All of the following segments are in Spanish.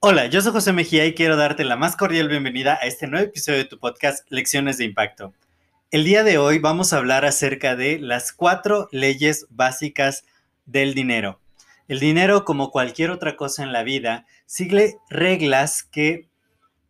Hola, yo soy José Mejía y quiero darte la más cordial bienvenida a este nuevo episodio de tu podcast Lecciones de Impacto. El día de hoy vamos a hablar acerca de las cuatro leyes básicas del dinero. El dinero, como cualquier otra cosa en la vida, sigue reglas que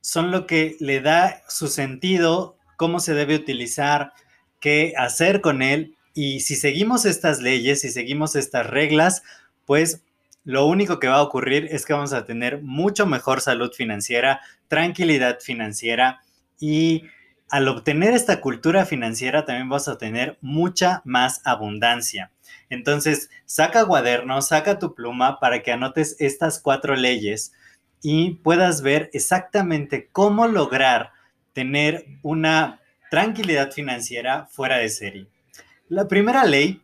son lo que le da su sentido, cómo se debe utilizar, qué hacer con él. Y si seguimos estas leyes, si seguimos estas reglas, pues lo único que va a ocurrir es que vamos a tener mucho mejor salud financiera, tranquilidad financiera y al obtener esta cultura financiera también vas a tener mucha más abundancia. Entonces, saca cuaderno, saca tu pluma para que anotes estas cuatro leyes y puedas ver exactamente cómo lograr tener una tranquilidad financiera fuera de serie. La primera ley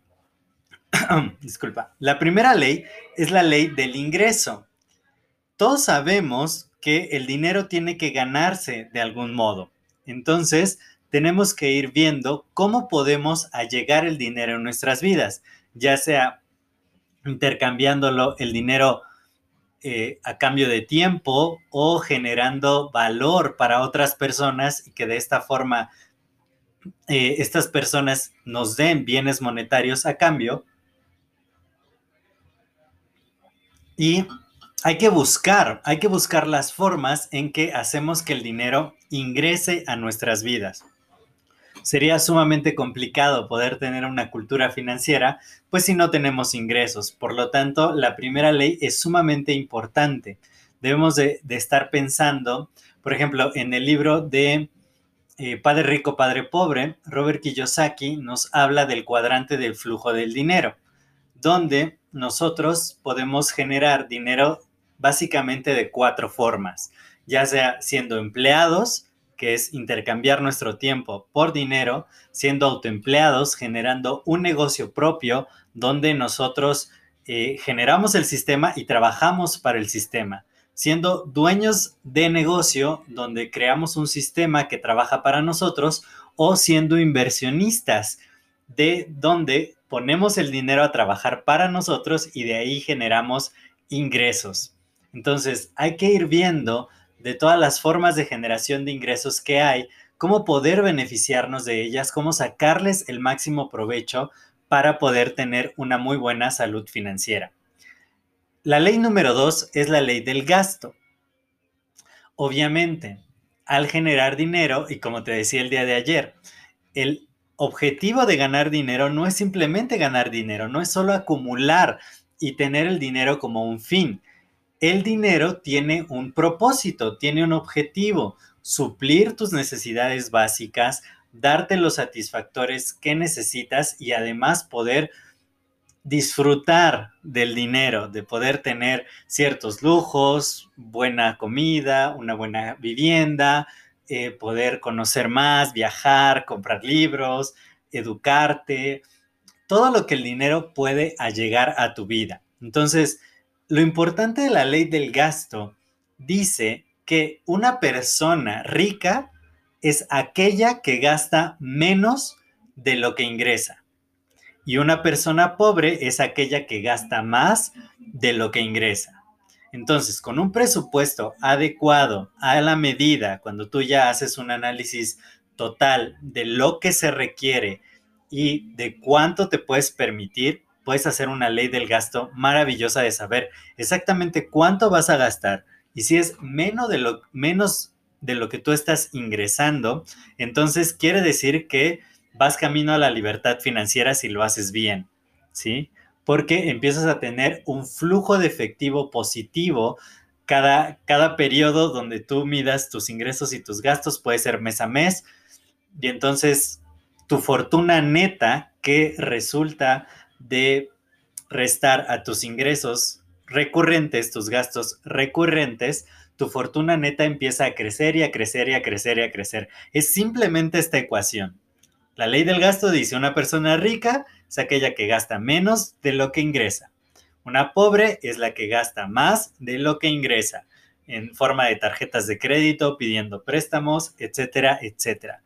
disculpa, la primera ley es la ley del ingreso. Todos sabemos que el dinero tiene que ganarse de algún modo. Entonces, tenemos que ir viendo cómo podemos allegar el dinero en nuestras vidas, ya sea intercambiándolo el dinero eh, a cambio de tiempo o generando valor para otras personas y que de esta forma eh, estas personas nos den bienes monetarios a cambio Y hay que buscar, hay que buscar las formas en que hacemos que el dinero ingrese a nuestras vidas. Sería sumamente complicado poder tener una cultura financiera, pues si no tenemos ingresos. Por lo tanto, la primera ley es sumamente importante. Debemos de, estar pensando, por ejemplo, en el libro de eh, Padre Rico, Padre Pobre, Robert Kiyosaki nos habla del cuadrante del flujo del dinero, donde nosotros podemos generar dinero básicamente de cuatro formas, ya sea siendo empleados, que es intercambiar nuestro tiempo por dinero, siendo autoempleados, generando un negocio propio donde nosotros eh, generamos el sistema y trabajamos para el sistema, siendo dueños de negocio donde creamos un sistema que trabaja para nosotros o siendo inversionistas de donde ponemos el dinero a trabajar para nosotros y de ahí generamos ingresos. Entonces, hay que ir viendo de todas las formas de generación de ingresos que hay, cómo poder beneficiarnos de ellas, cómo sacarles el máximo provecho para poder tener una muy buena salud financiera. La ley número dos es la ley del gasto. Obviamente, al generar dinero, y como te decía el día de ayer, el objetivo de ganar dinero no es simplemente ganar dinero, no es solo acumular y tener el dinero como un fin. El dinero tiene un propósito, tiene un objetivo, suplir tus necesidades básicas, darte los satisfactores que necesitas y además poder disfrutar del dinero, de poder tener ciertos lujos, buena comida, una buena vivienda, eh, poder conocer más, viajar, comprar libros, educarte, todo lo que el dinero puede allegar a tu vida. Entonces, lo importante de la ley del gasto dice que una persona rica es aquella que gasta menos de lo que ingresa. Y una persona pobre es aquella que gasta más de lo que ingresa. Entonces, con un presupuesto adecuado a la medida, cuando tú ya haces un análisis total de lo que se requiere y de cuánto te puedes permitir, puedes hacer una ley del gasto maravillosa de saber exactamente cuánto vas a gastar. Y si es menos de lo, menos de lo que tú estás ingresando, entonces quiere decir que vas camino a la libertad financiera si lo haces bien, ¿sí? porque empiezas a tener un flujo de efectivo positivo cada, cada periodo donde tú midas tus ingresos y tus gastos, puede ser mes a mes, y entonces tu fortuna neta que resulta de restar a tus ingresos recurrentes, tus gastos recurrentes, tu fortuna neta empieza a crecer y a crecer y a crecer y a crecer. Es simplemente esta ecuación. La ley del gasto dice una persona rica es aquella que gasta menos de lo que ingresa. Una pobre es la que gasta más de lo que ingresa en forma de tarjetas de crédito, pidiendo préstamos, etcétera, etcétera.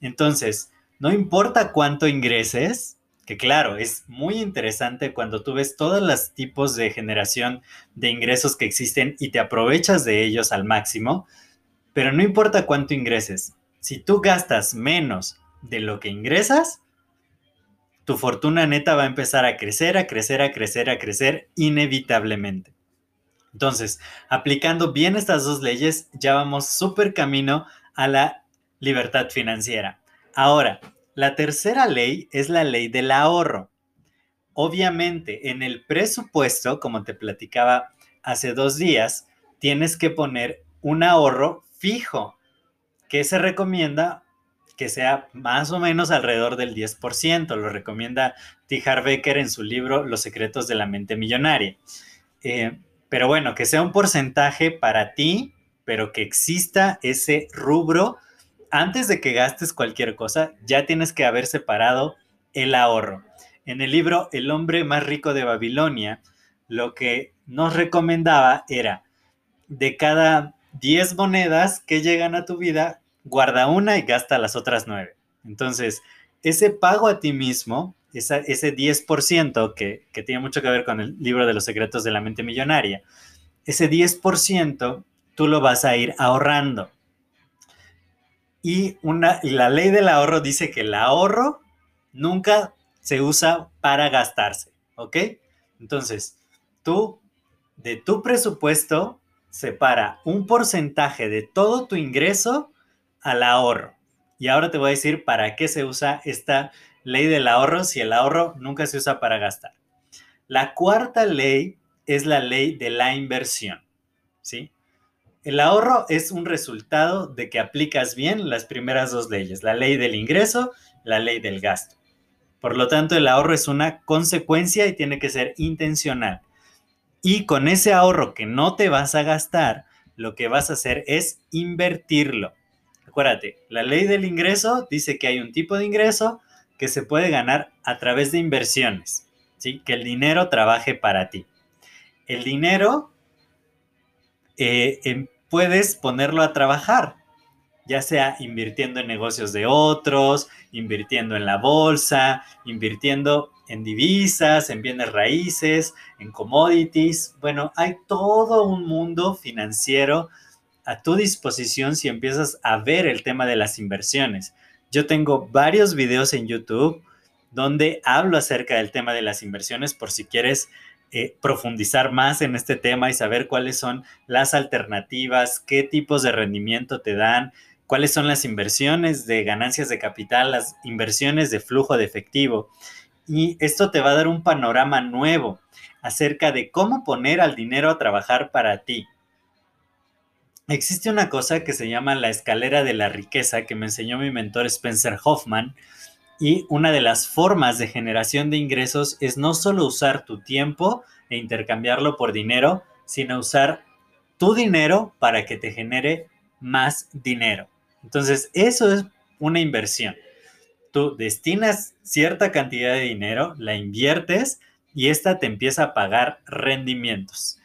Entonces, no importa cuánto ingreses, que claro, es muy interesante cuando tú ves todos los tipos de generación de ingresos que existen y te aprovechas de ellos al máximo, pero no importa cuánto ingreses, si tú gastas menos de lo que ingresas, tu fortuna neta va a empezar a crecer, a crecer, a crecer, a crecer inevitablemente. Entonces, aplicando bien estas dos leyes, ya vamos súper camino a la libertad financiera. Ahora, la tercera ley es la ley del ahorro. Obviamente, en el presupuesto, como te platicaba hace dos días, tienes que poner un ahorro fijo, que se recomienda que sea más o menos alrededor del 10%. Lo recomienda T. Becker en su libro Los secretos de la mente millonaria. Eh, pero bueno, que sea un porcentaje para ti, pero que exista ese rubro antes de que gastes cualquier cosa, ya tienes que haber separado el ahorro. En el libro El hombre más rico de Babilonia, lo que nos recomendaba era de cada 10 monedas que llegan a tu vida, guarda una y gasta las otras 9. Entonces, ese pago a ti mismo, ese 10% que, que tiene mucho que ver con el libro de los secretos de la mente millonaria, ese 10% tú lo vas a ir ahorrando. Y, una, la ley del ahorro dice que el ahorro nunca se usa para gastarse, ¿ok? Entonces, tú de tu presupuesto separa un porcentaje de todo tu ingreso al ahorro. Y ahora te voy a decir para qué se usa esta ley del ahorro si el ahorro nunca se usa para gastar. La cuarta ley es la ley de la inversión, ¿sí? El ahorro es un resultado de que aplicas bien las primeras dos leyes, la ley del ingreso, la ley del gasto. Por lo tanto, el ahorro es una consecuencia y tiene que ser intencional. Y con ese ahorro que no te vas a gastar, lo que vas a hacer es invertirlo. Acuérdate, la ley del ingreso dice que hay un tipo de ingreso que se puede ganar a través de inversiones, ¿sí? Que el dinero trabaje para ti. El dinero eh, em, puedes ponerlo a trabajar, ya sea invirtiendo en negocios de otros, invirtiendo en la bolsa, invirtiendo en divisas, en bienes raíces, en commodities. Bueno, hay todo un mundo financiero a tu disposición si empiezas a ver el tema de las inversiones. Yo tengo varios videos en YouTube donde hablo acerca del tema de las inversiones por si quieres eh, profundizar más en este tema y saber cuáles son las alternativas, qué tipos de rendimiento te dan, cuáles son las inversiones de ganancias de capital, las inversiones de flujo de efectivo. Y esto te va a dar un panorama nuevo acerca de cómo poner al dinero a trabajar para ti. Existe una cosa que se llama la escalera de la riqueza que me enseñó mi mentor Spencer Hoffman, y una de las formas de generación de ingresos es no solo usar tu tiempo e intercambiarlo por dinero, sino usar tu dinero para que te genere más dinero. Entonces, eso es una inversión. Tú destinas cierta cantidad de dinero, la inviertes y esta te empieza a pagar rendimientos.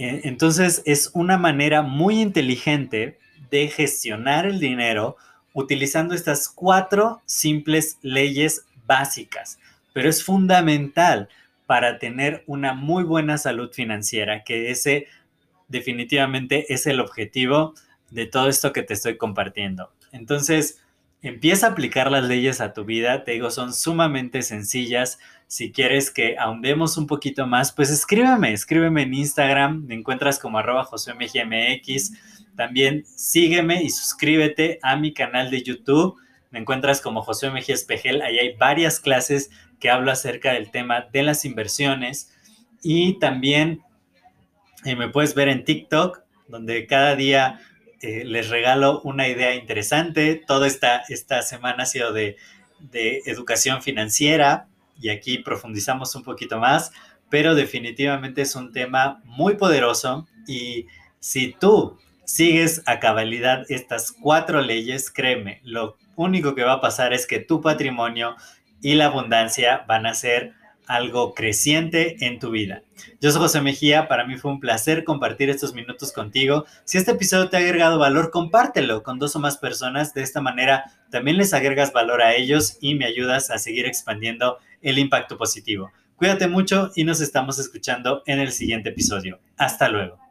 E, entonces, es una manera muy inteligente de gestionar el dinero utilizando estas cuatro simples leyes básicas, pero es fundamental para tener una muy buena salud financiera, que ese definitivamente es el objetivo de todo esto que te estoy compartiendo. Entonces, empieza a aplicar las leyes a tu vida, te digo, son sumamente sencillas. Si quieres que ahondemos un poquito más, pues escríbeme, escríbeme en Instagram, me encuentras como arroba josemgmx también sígueme y suscríbete a mi canal de YouTube. Me encuentras como José Mejía Espejel. Ahí hay varias clases que hablo acerca del tema de las inversiones. Y también eh, me puedes ver en TikTok, donde cada día eh, les regalo una idea interesante. Toda esta, esta semana ha sido de, de educación financiera y aquí profundizamos un poquito más, pero definitivamente es un tema muy poderoso y si tú sigues a cabalidad estas cuatro leyes, créeme, lo único que va a pasar es que tu patrimonio y la abundancia van a ser algo creciente en tu vida. Yo soy José Mejía, para mí fue un placer compartir estos minutos contigo. Si este episodio te ha agregado valor, compártelo con dos o más personas. De esta manera también les agregas valor a ellos y me ayudas a seguir expandiendo el impacto positivo. Cuídate mucho y nos estamos escuchando en el siguiente episodio. Hasta luego.